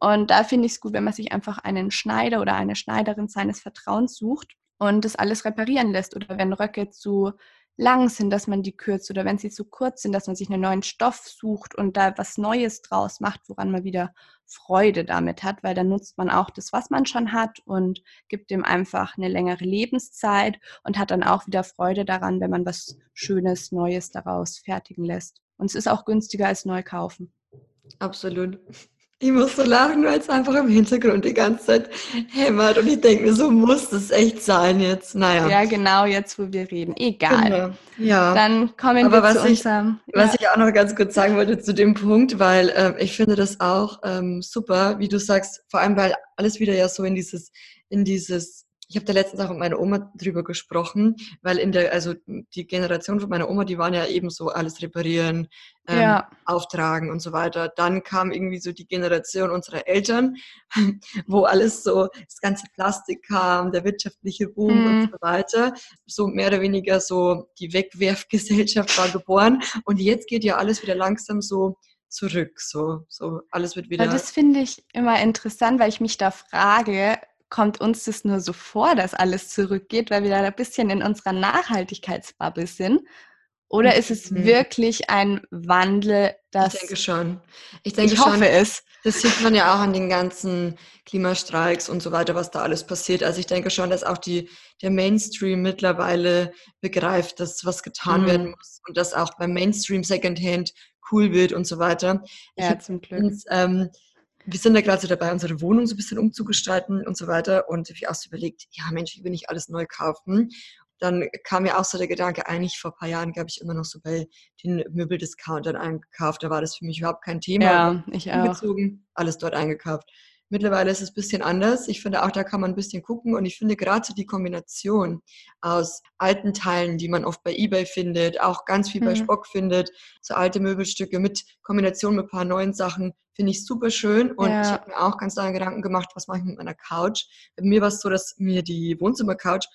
Und da finde ich es gut, wenn man sich einfach einen Schneider oder eine Schneiderin seines Vertrauens sucht und das alles reparieren lässt. Oder wenn Röcke zu lang sind, dass man die kürzt. Oder wenn sie zu kurz sind, dass man sich einen neuen Stoff sucht und da was Neues draus macht, woran man wieder Freude damit hat. Weil dann nutzt man auch das, was man schon hat und gibt dem einfach eine längere Lebenszeit und hat dann auch wieder Freude daran, wenn man was Schönes, Neues daraus fertigen lässt. Und es ist auch günstiger als neu kaufen. Absolut. Ich muss so lachen, weil es einfach im Hintergrund die ganze Zeit hämmert und ich denke mir, so muss das echt sein jetzt. Naja. Ja, genau, jetzt wo wir reden. Egal. Genau. Ja. Dann kommen Aber wir was zu ich- unserem. Was ja. ich auch noch ganz kurz sagen wollte zu dem Punkt, weil ähm, ich finde das auch ähm, super, wie du sagst, vor allem weil alles wieder ja so in dieses, in dieses, ich habe da letztens auch mit meiner Oma drüber gesprochen, weil in der, also die Generation von meiner Oma, die waren ja eben so alles reparieren, ähm, ja, auftragen und so weiter. Dann kam irgendwie so die Generation unserer Eltern, wo alles so, das ganze Plastik kam, der wirtschaftliche Boom Mhm. und so weiter. So mehr oder weniger so die Wegwerfgesellschaft war geboren. Und jetzt geht ja alles wieder langsam so zurück. So, so alles wird wieder. aber das finde ich immer interessant, weil ich mich da frage, kommt uns das nur so vor, dass alles zurückgeht, weil wir da ein bisschen in unserer Nachhaltigkeitsbubble sind? Oder ist es Mhm. wirklich ein Wandel, das ich denke schon. Ich denke ich schon. hoffe es. Das sieht man ja auch an den ganzen Klimastreiks und so weiter, was da alles passiert. Also ich denke schon, dass auch die, der Mainstream mittlerweile begreift, dass was getan Mhm. werden muss und dass auch beim Mainstream Secondhand cool wird und so weiter. Ich Ja, hab zum Glück. uns, ähm, wir sind da gerade so dabei, unsere Wohnung so ein bisschen umzugestalten und so weiter. Und ich habe auch so überlegt, ja Mensch, ich will nicht alles neu kaufen. Dann kam mir auch so der Gedanke, eigentlich vor ein paar Jahren, glaube ich, immer noch so bei den Möbeldiscountern eingekauft. Da war das für mich überhaupt kein Thema Ja, ich auch. umgezogen, alles dort eingekauft. Mittlerweile ist es ein bisschen anders. Ich finde auch, da kann man ein bisschen gucken. Und ich finde gerade so die Kombination aus alten Teilen, die man oft bei Ebay findet, auch ganz viel bei Mhm. Spock findet, so alte Möbelstücke mit Kombination mit ein paar neuen Sachen, finde ich super schön. Und Ja. ich habe mir auch ganz lange Gedanken gemacht, was mache ich mit meiner Couch. Bei mir war es so, dass mir die Wohnzimmercouch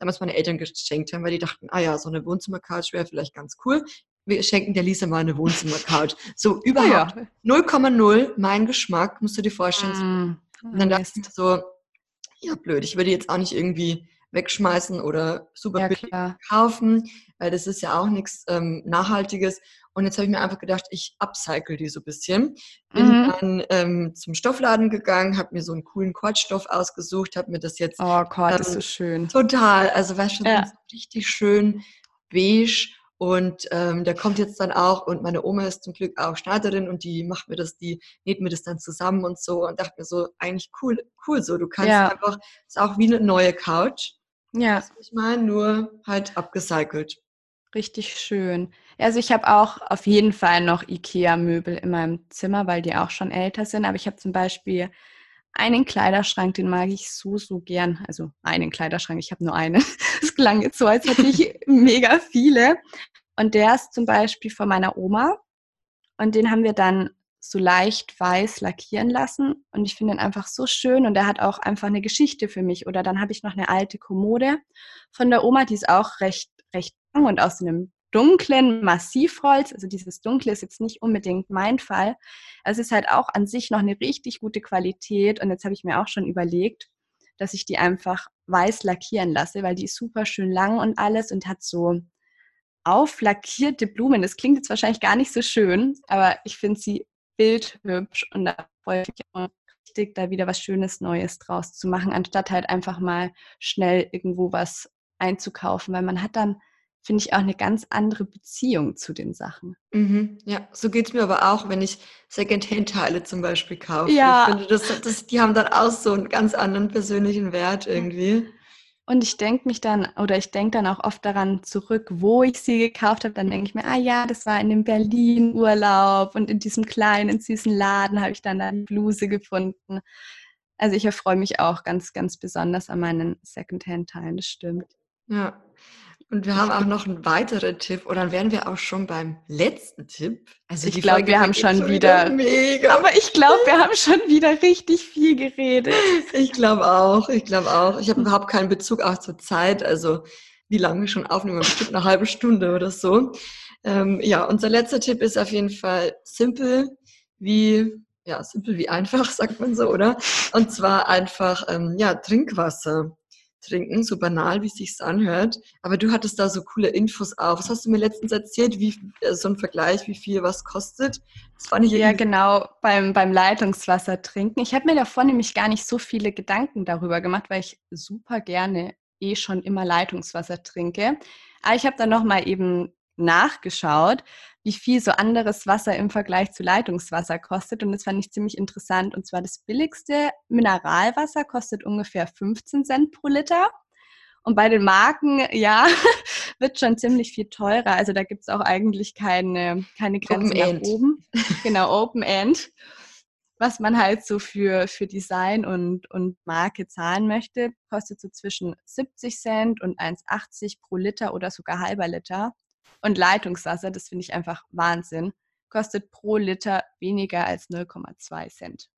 damals meine Eltern geschenkt haben, weil die dachten, ah ja, so eine Wohnzimmercouch wäre vielleicht ganz cool. Wir schenken der Lisa mal eine Wohnzimmercouch. So überhaupt ja. 0,0 mein Geschmack, musst du dir vorstellen. Mm, Und dann dachte ich mir so, ja, blöd. Ich würde jetzt auch nicht irgendwie wegschmeißen oder super ja, kaufen, weil das ist ja auch nichts ähm, Nachhaltiges. Und jetzt habe ich mir einfach gedacht, ich upcycle die so ein bisschen. Bin mhm. dann ähm, zum Stoffladen gegangen, habe mir so einen coolen Kordstoff ausgesucht, habe mir das jetzt. Oh Gott, ähm, das ist so schön. Total. Also war schon ja. richtig schön beige. Und ähm, der kommt jetzt dann auch, und meine Oma ist zum Glück auch Schneiderin und die macht mir das, die näht mir das dann zusammen und so und dachte mir so, eigentlich cool, cool so. Du kannst ja. einfach, ist auch wie eine neue Couch. Ja. Das ich meine, nur halt abgecycelt. Richtig schön. Also ich habe auch auf jeden Fall noch IKEA-Möbel in meinem Zimmer, weil die auch schon älter sind. Aber ich habe zum Beispiel einen Kleiderschrank, den mag ich so, so gern. Also einen Kleiderschrank, ich habe nur einen. Es klang jetzt so, als hätte ich mega viele. Und der ist zum Beispiel von meiner Oma. Und den haben wir dann so leicht weiß lackieren lassen. Und ich finde ihn einfach so schön und er hat auch einfach eine Geschichte für mich. Oder dann habe ich noch eine alte Kommode von der Oma, die ist auch recht, recht lang und aus einem dunklen Massivholz. Also dieses Dunkle ist jetzt nicht unbedingt mein Fall. Es ist halt auch an sich noch eine richtig gute Qualität. Und jetzt habe ich mir auch schon überlegt, dass ich die einfach weiß lackieren lasse, weil die ist super schön lang und alles und hat so auflackierte Blumen. Das klingt jetzt wahrscheinlich gar nicht so schön, aber ich finde sie bildhübsch und da freue ich mich auch richtig, da wieder was Schönes Neues draus zu machen, anstatt halt einfach mal schnell irgendwo was einzukaufen, weil man hat dann, finde ich, auch eine ganz andere Beziehung zu den Sachen. Mhm, ja, so geht es mir aber auch, wenn ich Secondhand-Teile zum Beispiel kaufe. Ja. Ich finde, das, das, die haben dann auch so einen ganz anderen persönlichen Wert irgendwie. Und ich denke mich dann, oder ich denke dann auch oft daran zurück, wo ich sie gekauft habe. Dann denke ich mir, ah ja, das war in dem Berlin-Urlaub und in diesem kleinen, süßen Laden habe ich dann eine Bluse gefunden. Also ich erfreue mich auch ganz, ganz besonders an meinen Secondhand-Teilen, das stimmt. Ja, und wir haben auch noch einen weiteren Tipp und dann wären wir auch schon beim letzten Tipp. Also ich glaube, wir haben schon wieder, mega. Aber ich glaube, wir haben schon wieder richtig viel geredet. Ich glaube auch, ich glaube auch. Ich habe überhaupt keinen Bezug auch zur Zeit, also wie lange wir schon aufnehmen, bestimmt eine halbe Stunde oder so. Ähm, ja, unser letzter Tipp ist auf jeden Fall simpel wie ja, simpel wie einfach, sagt man so, oder? Und zwar einfach ähm, ja, Trinkwasser trinken, so banal, wie es sich anhört. Aber du hattest da so coole Infos auf. Was hast du mir letztens erzählt, wie äh, so ein Vergleich, wie viel was kostet? Das fand ich ja, genau, beim, beim Leitungswasser trinken. Ich habe mir davor nämlich gar nicht so viele Gedanken darüber gemacht, weil ich super gerne eh schon immer Leitungswasser trinke. Aber ich habe dann nochmal eben nachgeschaut, wie viel so anderes Wasser im Vergleich zu Leitungswasser kostet. Und das fand ich ziemlich interessant. Und zwar das billigste Mineralwasser kostet ungefähr 15 Cent pro Liter. Und bei den Marken, ja, wird schon ziemlich viel teurer. Also da gibt es auch eigentlich keine, keine Grenze open nach end. oben. Genau, Open End. Was man halt so für, für Design und, und Marke zahlen möchte, kostet so zwischen 70 Cent und 1,80 pro Liter oder sogar halber Liter. Und Leitungswasser, das finde ich einfach Wahnsinn, kostet pro Liter weniger als 0,2 Cent.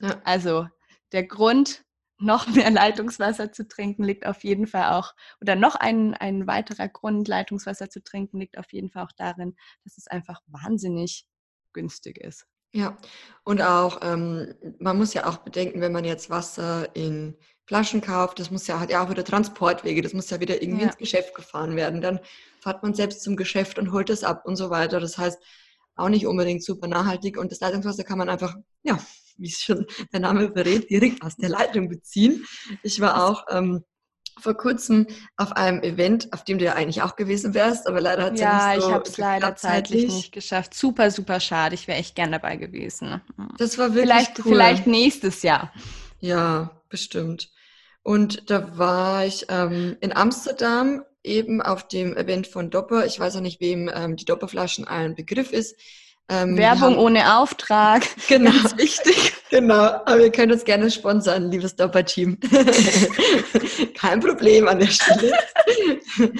Ja. Also der Grund, noch mehr Leitungswasser zu trinken, liegt auf jeden Fall auch, oder noch ein, ein weiterer Grund, Leitungswasser zu trinken, liegt auf jeden Fall auch darin, dass es einfach wahnsinnig günstig ist. Ja, und auch, ähm, man muss ja auch bedenken, wenn man jetzt Wasser in Flaschen kauft, das muss ja, hat ja auch wieder Transportwege, das muss ja wieder irgendwie ja. ins Geschäft gefahren werden. Dann fährt man selbst zum Geschäft und holt es ab und so weiter. Das heißt, auch nicht unbedingt super nachhaltig. Und das Leitungswasser kann man einfach, ja, wie es schon der Name verrät, direkt aus der Leitung beziehen. Ich war auch ähm, vor kurzem auf einem Event, auf dem du ja eigentlich auch gewesen wärst, aber leider hat es ja, ja nicht so ich habe es leider zeitlich nicht geschafft. Super, super schade. Ich wäre echt gern dabei gewesen. Das war wirklich vielleicht, cool. Vielleicht nächstes Jahr. Ja, bestimmt. Und da war ich ähm, in Amsterdam eben auf dem Event von Dopper. Ich weiß auch nicht, wem ähm, die Dopperflaschen ein Begriff ist. Ähm, Werbung ohne Auftrag. Genau. Ganz wichtig. Genau. Aber ihr könnt uns gerne sponsern, liebes Dopper-Team. Kein Problem an der Stelle.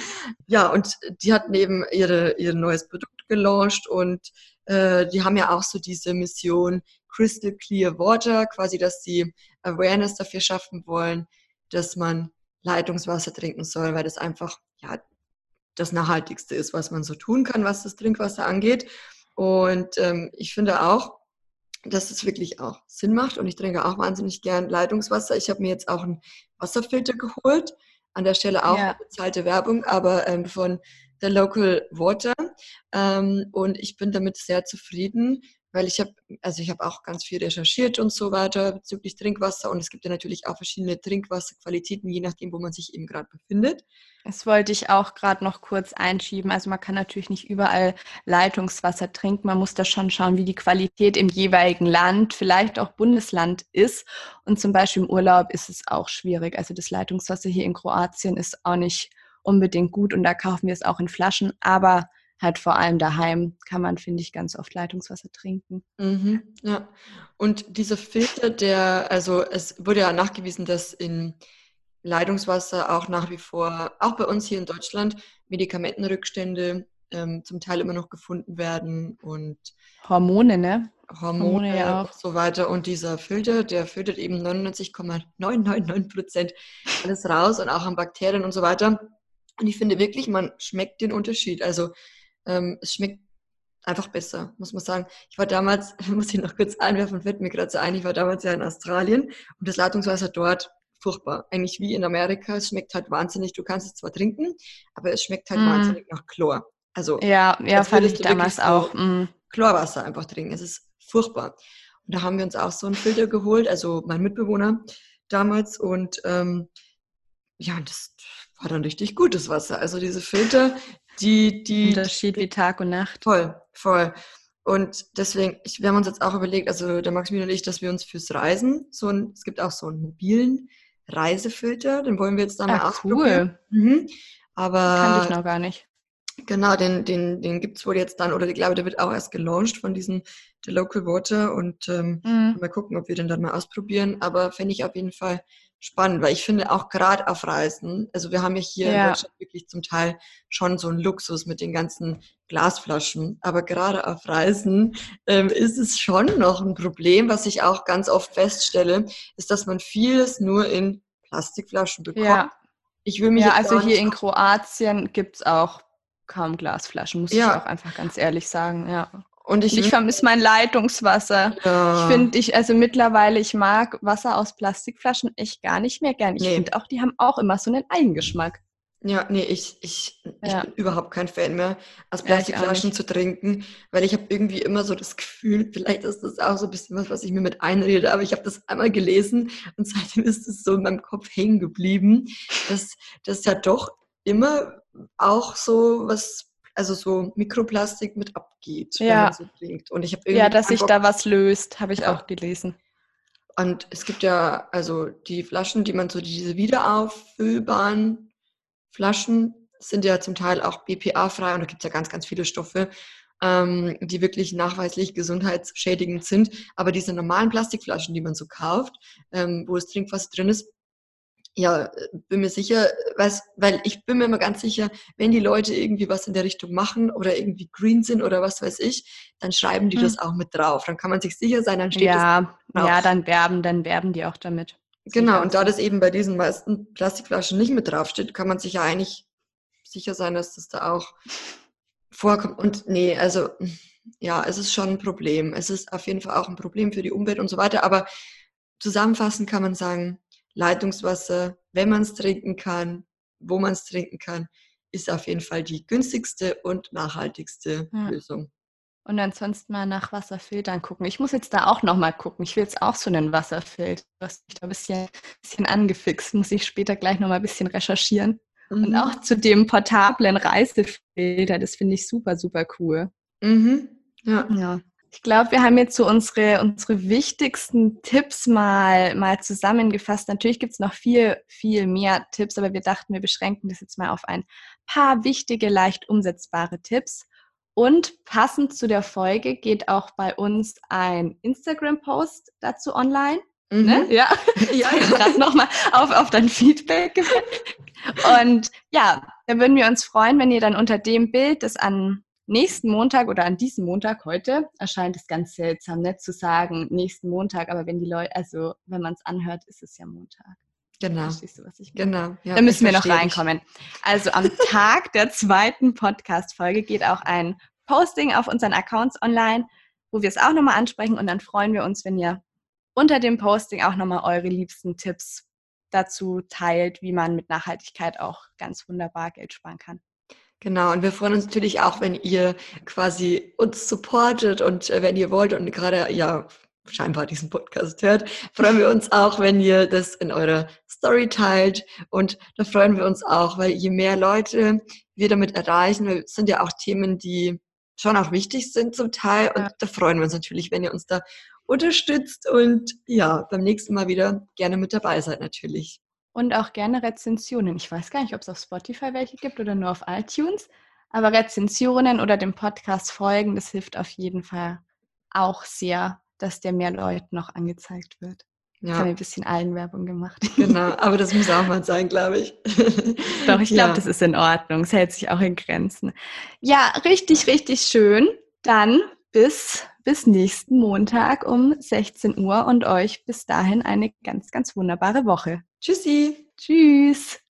ja, und die hatten eben ihre, ihr neues Produkt gelauncht und äh, die haben ja auch so diese Mission Crystal Clear Water, quasi, dass sie Awareness dafür schaffen wollen, dass man Leitungswasser trinken soll, weil das einfach ja das Nachhaltigste ist, was man so tun kann, was das Trinkwasser angeht. Und ähm, ich finde auch, dass es wirklich auch Sinn macht und ich trinke auch wahnsinnig gern Leitungswasser. Ich habe mir jetzt auch einen Wasserfilter geholt. An der Stelle auch ja. bezahlte Werbung, aber ähm, von The Local Water. Ähm, und ich bin damit sehr zufrieden, weil ich habe, also ich habe auch ganz viel recherchiert und so weiter bezüglich Trinkwasser und es gibt ja natürlich auch verschiedene Trinkwasserqualitäten, je nachdem, wo man sich eben gerade befindet. Das wollte ich auch gerade noch kurz einschieben. Also man kann natürlich nicht überall Leitungswasser trinken. Man muss da schon schauen, wie die Qualität im jeweiligen Land, vielleicht auch Bundesland ist. Und zum Beispiel im Urlaub ist es auch schwierig. Also das Leitungswasser hier in Kroatien ist auch nicht unbedingt gut und da kaufen wir es auch in Flaschen. Aber halt vor allem daheim kann man, finde ich, ganz oft Leitungswasser trinken. Mhm, ja. Und dieser Filter, der, also es wurde ja nachgewiesen, dass in Leitungswasser auch nach wie vor, auch bei uns hier in Deutschland, Medikamentenrückstände ähm, zum Teil immer noch gefunden werden und Hormone, ne? Hormone, Hormone ja auch. so weiter. Und dieser Filter, der filtert eben 99,999 Prozent alles raus und auch an Bakterien und so weiter. Und ich finde wirklich, man schmeckt den Unterschied. Also ähm, es schmeckt einfach besser, muss man sagen. Ich war damals, muss ich noch kurz einwerfen, fällt mir gerade so ein, ich war damals ja in Australien und das Leitungswasser dort furchtbar. Eigentlich wie in Amerika, es schmeckt halt wahnsinnig. Du kannst es zwar trinken, aber es schmeckt halt mm. wahnsinnig nach Chlor. Also ja, ja, fand ich damals auch. Mm. Chlorwasser einfach trinken. Es ist furchtbar. Und da haben wir uns auch so einen Filter geholt, also mein Mitbewohner damals und ähm, ja, das war dann richtig gutes Wasser. Also diese Filter, die, die. Unterschied wie Tag und Nacht. Voll, voll. Und deswegen, ich, wir haben uns jetzt auch überlegt, also der Maximilian und ich, dass wir uns fürs Reisen so ein, es gibt auch so einen mobilen Reisefilter, den wollen wir jetzt da mal ah, ausprobieren. Cool. Mhm. Aber. Kann ich noch gar nicht. Genau, den, den, den gibt es wohl jetzt dann, oder ich glaube, der wird auch erst gelauncht von diesem The Local Water und ähm, mhm. mal gucken, ob wir den dann mal ausprobieren. Aber fände ich auf jeden Fall spannend, weil ich finde auch gerade auf Reisen, also wir haben ja hier ja. in Deutschland wirklich zum Teil schon so einen Luxus mit den ganzen Glasflaschen, aber gerade auf Reisen ähm, ist es schon noch ein Problem, was ich auch ganz oft feststelle, ist, dass man vieles nur in Plastikflaschen bekommt. Ja, ich will mich ja also hier in Kroatien gibt es auch kaum Glasflaschen, muss ja. ich auch einfach ganz ehrlich sagen, ja. Und ich, ich vermisse mein Leitungswasser. Ja. Ich finde, ich, also mittlerweile, ich mag Wasser aus Plastikflaschen echt gar nicht mehr gern. Ich nee. finde auch, die haben auch immer so einen Eigengeschmack. Ja, nee, ich, ich, ich ja. bin überhaupt kein Fan mehr, aus Plastikflaschen ja, zu trinken, weil ich habe irgendwie immer so das Gefühl, vielleicht ist das auch so ein bisschen was, was ich mir mit einrede, aber ich habe das einmal gelesen und seitdem ist es so in meinem Kopf hängen geblieben, dass das ja doch immer auch so was also so Mikroplastik mit abgeht, ja. wenn man so trinkt. Und ich habe Ja, dass sich da was löst, habe ich ja. auch gelesen. Und es gibt ja also die Flaschen, die man so diese wiederauffüllbaren Flaschen sind ja zum Teil auch BPA-frei und da gibt es ja ganz, ganz viele Stoffe, ähm, die wirklich nachweislich gesundheitsschädigend sind. Aber diese normalen Plastikflaschen, die man so kauft, ähm, wo das Trinkwasser drin ist, ja, bin mir sicher, weiß, weil ich bin mir immer ganz sicher, wenn die Leute irgendwie was in der Richtung machen oder irgendwie green sind oder was weiß ich, dann schreiben die hm. das auch mit drauf. Dann kann man sich sicher sein, dann steht ja, das drauf. Ja, dann werben, dann werben die auch damit. Genau, und da das eben bei diesen meisten Plastikflaschen nicht mit draufsteht, kann man sich ja eigentlich sicher sein, dass das da auch vorkommt. Und nee, also ja, es ist schon ein Problem. Es ist auf jeden Fall auch ein Problem für die Umwelt und so weiter. Aber zusammenfassend kann man sagen, Leitungswasser, wenn man es trinken kann, wo man es trinken kann, ist auf jeden Fall die günstigste und nachhaltigste ja. Lösung. Und ansonsten mal nach Wasserfiltern gucken. Ich muss jetzt da auch nochmal gucken. Ich will jetzt auch so einen Wasserfilter. Du hast mich da ein bisschen, bisschen angefixt. Muss ich später gleich nochmal ein bisschen recherchieren. Mhm. Und auch zu dem portablen Reisefilter. Das finde ich super, super cool. Mhm. Ja. ja. Ich glaube, wir haben jetzt so unsere, unsere wichtigsten Tipps mal, mal zusammengefasst. Natürlich gibt es noch viel, viel mehr Tipps, aber wir dachten, wir beschränken das jetzt mal auf ein paar wichtige, leicht umsetzbare Tipps. Und passend zu der Folge geht auch bei uns ein Instagram-Post dazu online. Mhm. Ne? Ja, ja, gerade nochmal auf, auf dein Feedback. Und ja, da würden wir uns freuen, wenn ihr dann unter dem Bild, das an nächsten Montag oder an diesem Montag heute erscheint es ganz seltsam, nicht zu sagen nächsten Montag, aber wenn die Leute, also wenn man es anhört, ist es ja Montag. Genau. Verstehst du, was ich meine? Genau. Ja, da müssen wir noch reinkommen. Ich. Also am Tag der zweiten Podcast-Folge geht auch ein Posting auf unseren Accounts online. wo wir es auch nochmal ansprechen und dann freuen wir uns, wenn ihr unter dem Posting auch nochmal eure liebsten Tipps dazu teilt, wie man mit Nachhaltigkeit auch ganz wunderbar Geld sparen kann. Genau, und wir freuen uns natürlich auch, wenn ihr quasi uns supportet und äh, wenn ihr wollt und gerade ja scheinbar diesen Podcast hört, freuen wir uns auch, wenn ihr das in eurer Story teilt. Und da freuen wir uns auch, weil je mehr Leute wir damit erreichen, weil es sind ja auch Themen, die schon auch wichtig sind zum Teil. Und da freuen wir uns natürlich, wenn ihr uns da unterstützt und ja, beim nächsten Mal wieder gerne mit dabei seid natürlich. Und auch gerne Rezensionen. Ich weiß gar nicht, ob es auf Spotify welche gibt oder nur auf iTunes. Aber Rezensionen oder dem Podcast folgen, das hilft auf jeden Fall auch sehr, dass der mehr Leuten noch angezeigt wird. Ja. Haben wir ein bisschen Eigenwerbung gemacht. Genau, aber das muss auch mal sein, glaube ich. Doch, ich glaube, ja. das ist in Ordnung. Es hält sich auch in Grenzen. Ja, richtig, richtig schön. Dann bis, bis nächsten Montag um 16 Uhr und euch bis dahin eine ganz, ganz wunderbare Woche. Tschüssi. Tschüss.